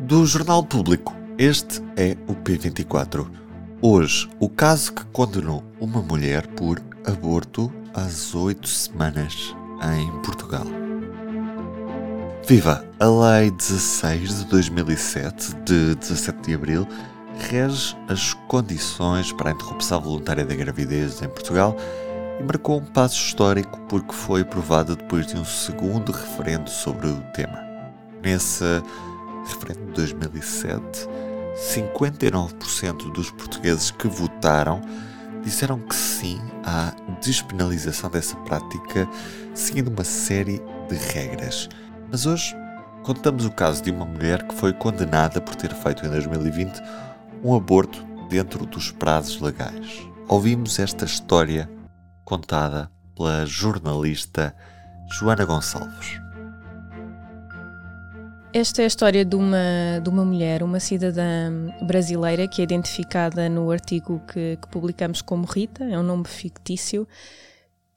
Do Jornal Público, este é o P24. Hoje, o caso que condenou uma mulher por aborto às oito semanas em Portugal. Viva! A Lei 16 de 2007, de 17 de abril, rege as condições para a interrupção voluntária da gravidez em Portugal e marcou um passo histórico porque foi aprovada depois de um segundo referendo sobre o tema. Nesse referendo de 2007, 59% dos portugueses que votaram disseram que sim à despenalização dessa prática, seguindo uma série de regras. Mas hoje contamos o caso de uma mulher que foi condenada por ter feito em 2020 um aborto dentro dos prazos legais. Ouvimos esta história contada pela jornalista Joana Gonçalves. Esta é a história de uma, de uma mulher, uma cidadã brasileira que é identificada no artigo que, que publicamos como Rita, é um nome fictício,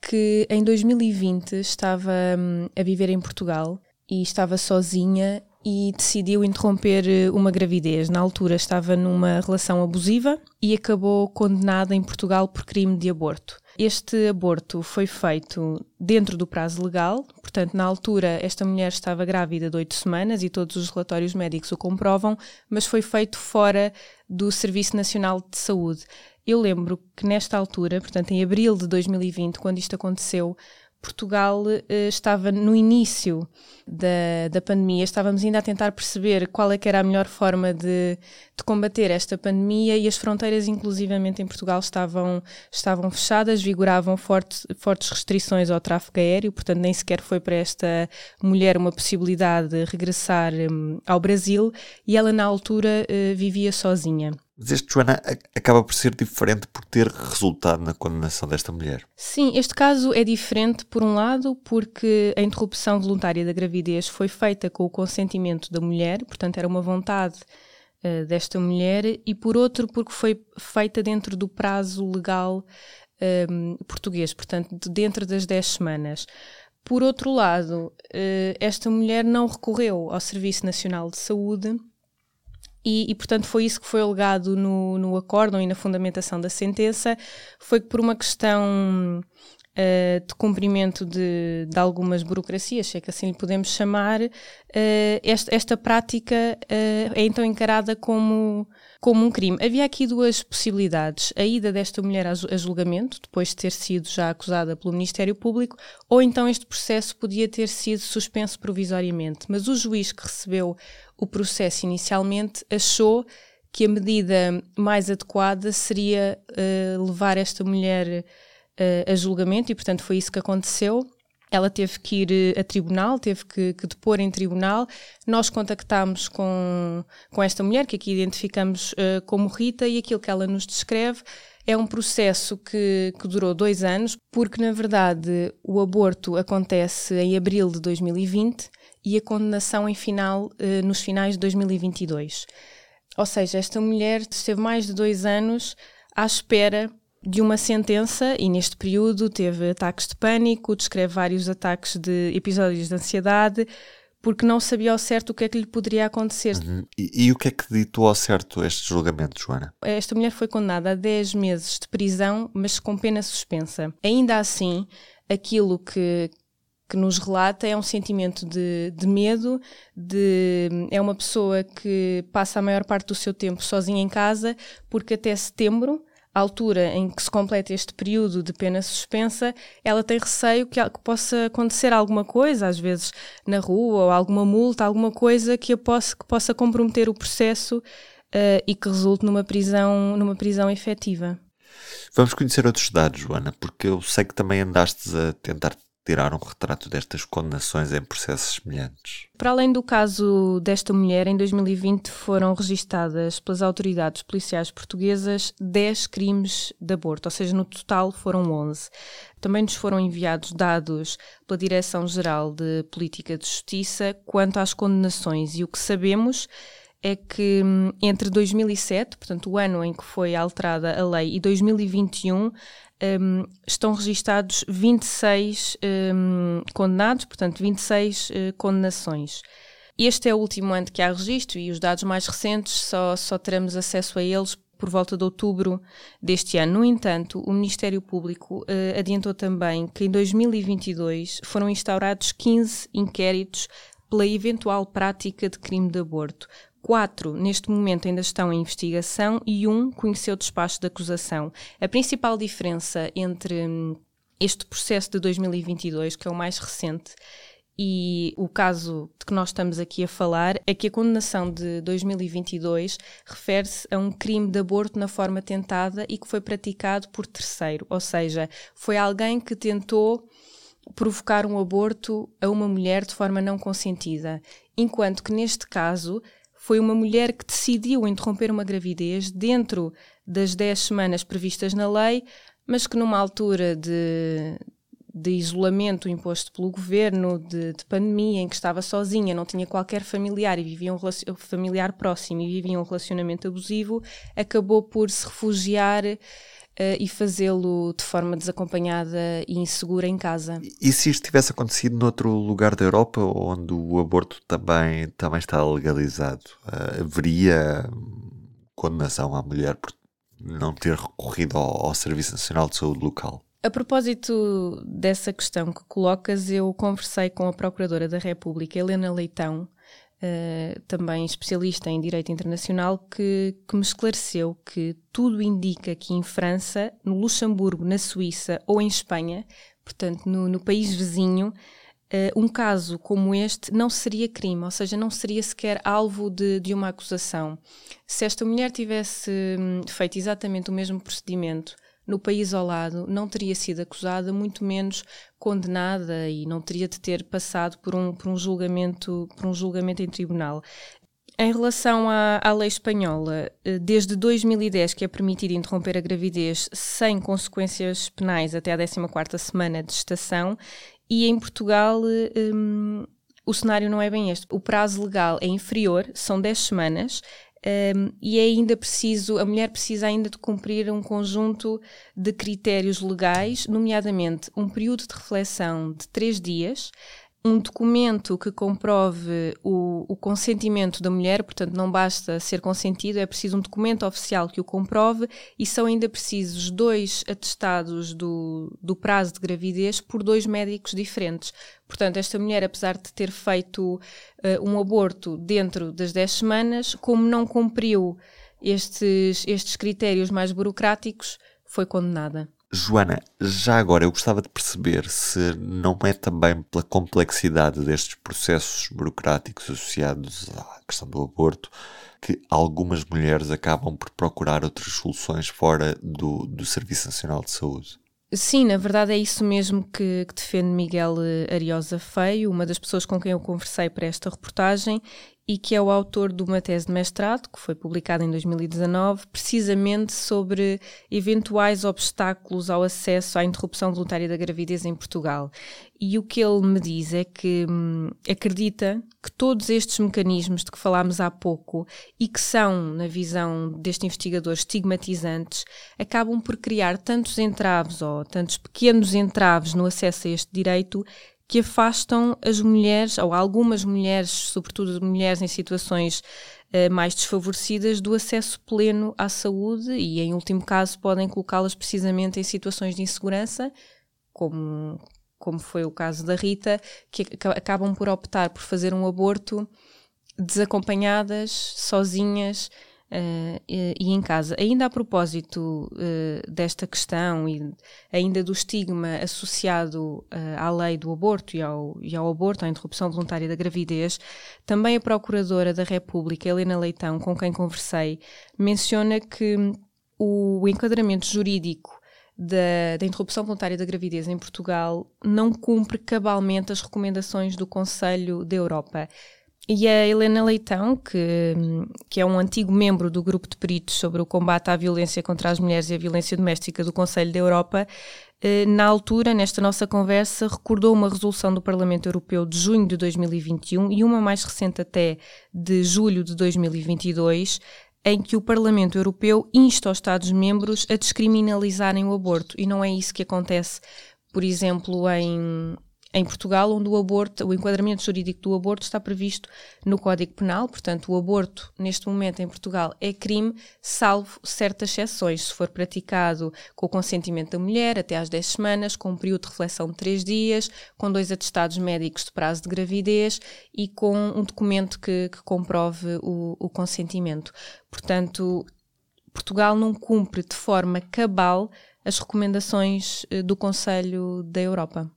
que em 2020 estava hum, a viver em Portugal e estava sozinha e decidiu interromper eh, uma gravidez. Na altura estava numa relação abusiva e acabou condenada em Portugal por crime de aborto. Este aborto foi feito dentro do prazo legal, portanto, na altura, esta mulher estava grávida de oito semanas e todos os relatórios médicos o comprovam, mas foi feito fora do Serviço Nacional de Saúde. Eu lembro que nesta altura, portanto, em abril de 2020, quando isto aconteceu, Portugal uh, estava no início da, da pandemia, estávamos ainda a tentar perceber qual é que era a melhor forma de, de combater esta pandemia e as fronteiras, inclusivamente em Portugal, estavam, estavam fechadas, vigoravam forte, fortes restrições ao tráfego aéreo, portanto nem sequer foi para esta mulher uma possibilidade de regressar um, ao Brasil e ela na altura uh, vivia sozinha. Mas este, Joana, acaba por ser diferente por ter resultado na condenação desta mulher. Sim, este caso é diferente, por um lado, porque a interrupção voluntária da gravidez foi feita com o consentimento da mulher, portanto, era uma vontade uh, desta mulher, e por outro, porque foi feita dentro do prazo legal um, ehm, português, portanto, dentro das 10 semanas. Por outro lado, uh, esta mulher não recorreu ao Serviço Nacional de Saúde e, e, portanto, foi isso que foi alegado no, no acórdão e na fundamentação da sentença, foi que por uma questão uh, de cumprimento de, de, algumas burocracias, se é que assim lhe podemos chamar, uh, esta, esta prática uh, é então encarada como, como um crime. Havia aqui duas possibilidades: a ida desta mulher a julgamento, depois de ter sido já acusada pelo Ministério Público, ou então este processo podia ter sido suspenso provisoriamente. Mas o juiz que recebeu o processo inicialmente achou que a medida mais adequada seria uh, levar esta mulher uh, a julgamento e, portanto, foi isso que aconteceu. Ela teve que ir eh, a tribunal, teve que, que depor em tribunal. Nós contactámos com, com esta mulher, que aqui identificamos uh, como Rita, e aquilo que ela nos descreve é um processo que, que durou dois anos, porque, na verdade, o aborto acontece em abril de 2020 e a condenação em final uh, nos finais de 2022. Ou seja, esta mulher esteve mais de dois anos à espera de uma sentença e neste período teve ataques de pânico, descreve vários ataques de episódios de ansiedade, porque não sabia ao certo o que é que lhe poderia acontecer. Uhum. E, e, o que é que ditou ao certo este julgamento, Joana? Esta mulher foi condenada a 10 meses de prisão, mas com pena suspensa. Ainda assim, aquilo que, que nos relata é um sentimento de, de, medo, de, é uma pessoa que passa a maior parte do seu tempo sozinha em casa, porque até setembro, a altura em que se completa este período de pena suspensa, ela tem receio que, que possa acontecer alguma coisa, às vezes na rua, ou alguma multa, alguma coisa que, possa, que possa comprometer o processo uh, e que resulte numa prisão, numa prisão efetiva. Vamos conhecer outros dados, Joana, porque eu sei que também andaste a tentar tirar um retrato destas condenações em processos semelhantes. Para além do caso desta mulher, em 2020 foram registadas pelas autoridades policiais portuguesas 10 crimes de aborto, ou seja, no total foram 11. Também nos foram enviados dados pela Direção-Geral de Política de Justiça quanto às condenações e o que sabemos é que hum, entre 2007, portanto o ano em que foi alterada a lei, e 2021, um, estão registados 26 um, condenados, portanto 26 uh, condenações. Este é o último ano que há registro e os dados mais recentes só, só teremos acesso a eles por volta de outubro deste ano. No entanto, o Ministério Público uh, adiantou também que em 2022 foram instaurados 15 inquéritos pela eventual prática de crime de aborto. Quatro, neste momento, ainda estão em investigação e um conheceu despacho de acusação. A principal diferença entre hum, este processo de 2022, que é o mais recente, e o caso de que nós estamos aqui a falar é que a condenação de 2022 refere-se a um crime de aborto na forma tentada e que foi praticado por terceiro, ou seja, foi alguém que tentou provocar um aborto a uma mulher de forma não consentida, enquanto que neste caso foi uma mulher que decidiu interromper uma gravidez dentro das 10 semanas previstas na lei, mas que numa altura de, de isolamento imposto pelo governo, de, de, pandemia, em que estava sozinha, não tinha qualquer familiar e vivia um familiar próximo e vivia um relacionamento abusivo, acabou por se refugiar uh, e fazê-lo de forma desacompanhada e insegura em casa. E se isto tivesse acontecido noutro lugar da Europa, onde o aborto também, também está legalizado, uh, haveria condenação à mulher por não ter recorrido ao, ao Serviço Nacional de Saúde local? A propósito dessa questão que colocas, eu conversei com a Procuradora da República, Helena Leitão, uh, também especialista em Direito Internacional, que, que, me esclareceu que tudo indica que em França, no Luxemburgo, na Suíça ou em Espanha, portanto no, no país vizinho, Uh, um caso como este não seria crime, ou seja, não seria sequer alvo de, de uma acusação. Se esta mulher tivesse hum, feito exatamente o mesmo procedimento no país ao lado, não teria sido acusada, muito menos condenada e não teria de ter passado por um, por um, julgamento, por um julgamento em tribunal. Em relação à, à, lei espanhola, eh, desde 2010 que é permitido interromper a gravidez sem consequências penais até a 14ª semana de gestação e em Portugal um, o cenário não é bem este. O prazo legal é inferior, são 10 semanas, um, e é ainda preciso, a mulher precisa ainda de cumprir um conjunto de critérios legais, nomeadamente um período de reflexão de três dias, um documento que comprove o, o, consentimento da mulher, portanto, não basta ser consentido, é preciso um documento oficial que o comprove e são ainda precisos dois atestados do, do prazo de gravidez por dois médicos diferentes. Portanto, esta mulher, apesar de ter feito uh, um aborto dentro das 10 semanas, como não cumpriu estes, estes critérios mais burocráticos, foi condenada. Joana, já agora eu gostava de perceber se não é também pela complexidade destes processos burocráticos associados à questão do aborto que algumas mulheres acabam por procurar outras soluções fora do, do Serviço Nacional de Saúde. Sim, na verdade é isso mesmo que, que, defende Miguel Ariosa Feio, uma das pessoas com quem eu conversei para esta reportagem, e que é o autor de uma tese de mestrado, que foi publicada em 2019, precisamente sobre eventuais obstáculos ao acesso à interrupção voluntária da gravidez em Portugal. E o que ele me diz é que hum, acredita que todos estes mecanismos de que falámos há pouco e que são, na visão deste investigador, estigmatizantes, acabam por criar tantos entraves ou tantos pequenos entraves no acesso a este direito que afastam as mulheres, ou algumas mulheres, sobretudo mulheres em situações uh, mais desfavorecidas, do acesso pleno à saúde e, em último caso, podem colocá-las precisamente em situações de insegurança, como, como foi o caso da Rita, que acabam por optar por fazer um aborto desacompanhadas, sozinhas Uh, e, e, em casa. Ainda a propósito uh, desta questão e ainda do estigma associado à lei do aborto e ao, e ao aborto, à interrupção voluntária da gravidez, também a Procuradora da República, Helena Leitão, com quem conversei, menciona que o enquadramento jurídico da, da, interrupção voluntária da gravidez em Portugal não cumpre cabalmente as recomendações do Conselho da Europa. E a Helena Leitão, que, que é um antigo membro do grupo de peritos sobre o combate à violência contra as mulheres e a violência doméstica do Conselho da Europa, eh, na altura, nesta nossa conversa, recordou uma resolução do Parlamento Europeu de junho de 2021 e uma mais recente até de julho de 2022, em que o Parlamento Europeu insta os Estados-membros a descriminalizarem o aborto. E não é isso que acontece, por exemplo, em, em Portugal, onde o aborto, o enquadramento jurídico do aborto está previsto no Código Penal, portanto, o aborto neste momento em Portugal é crime, salvo certas exceções, se for praticado com o consentimento da mulher até às 10 semanas, com um período de reflexão de 3 dias, com dois atestados médicos de prazo de gravidez e com um documento que, que comprove o, o consentimento. Portanto, Portugal não cumpre de forma cabal as recomendações eh, do Conselho da Europa.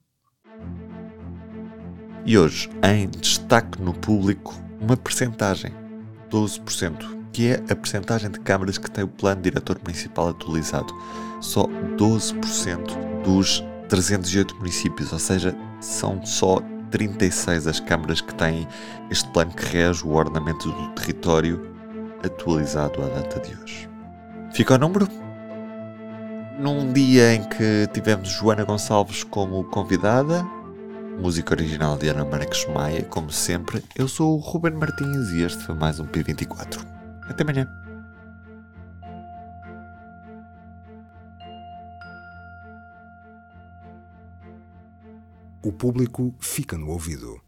E hoje, em destaque no público, uma percentagem, 12%, que é a percentagem de câmaras que tem o plano diretor municipal atualizado. Só 12% dos 308 municípios, ou seja, são só 36 as câmaras que têm este plano que rege o ordenamento do território atualizado à data de hoje. Fica o número? Num dia em que tivemos Joana Gonçalves como convidada, música original de Ana Marques Maia, como sempre, eu sou o Ruben Martins e este foi mais um P24. Até amanhã. O público fica no ouvido.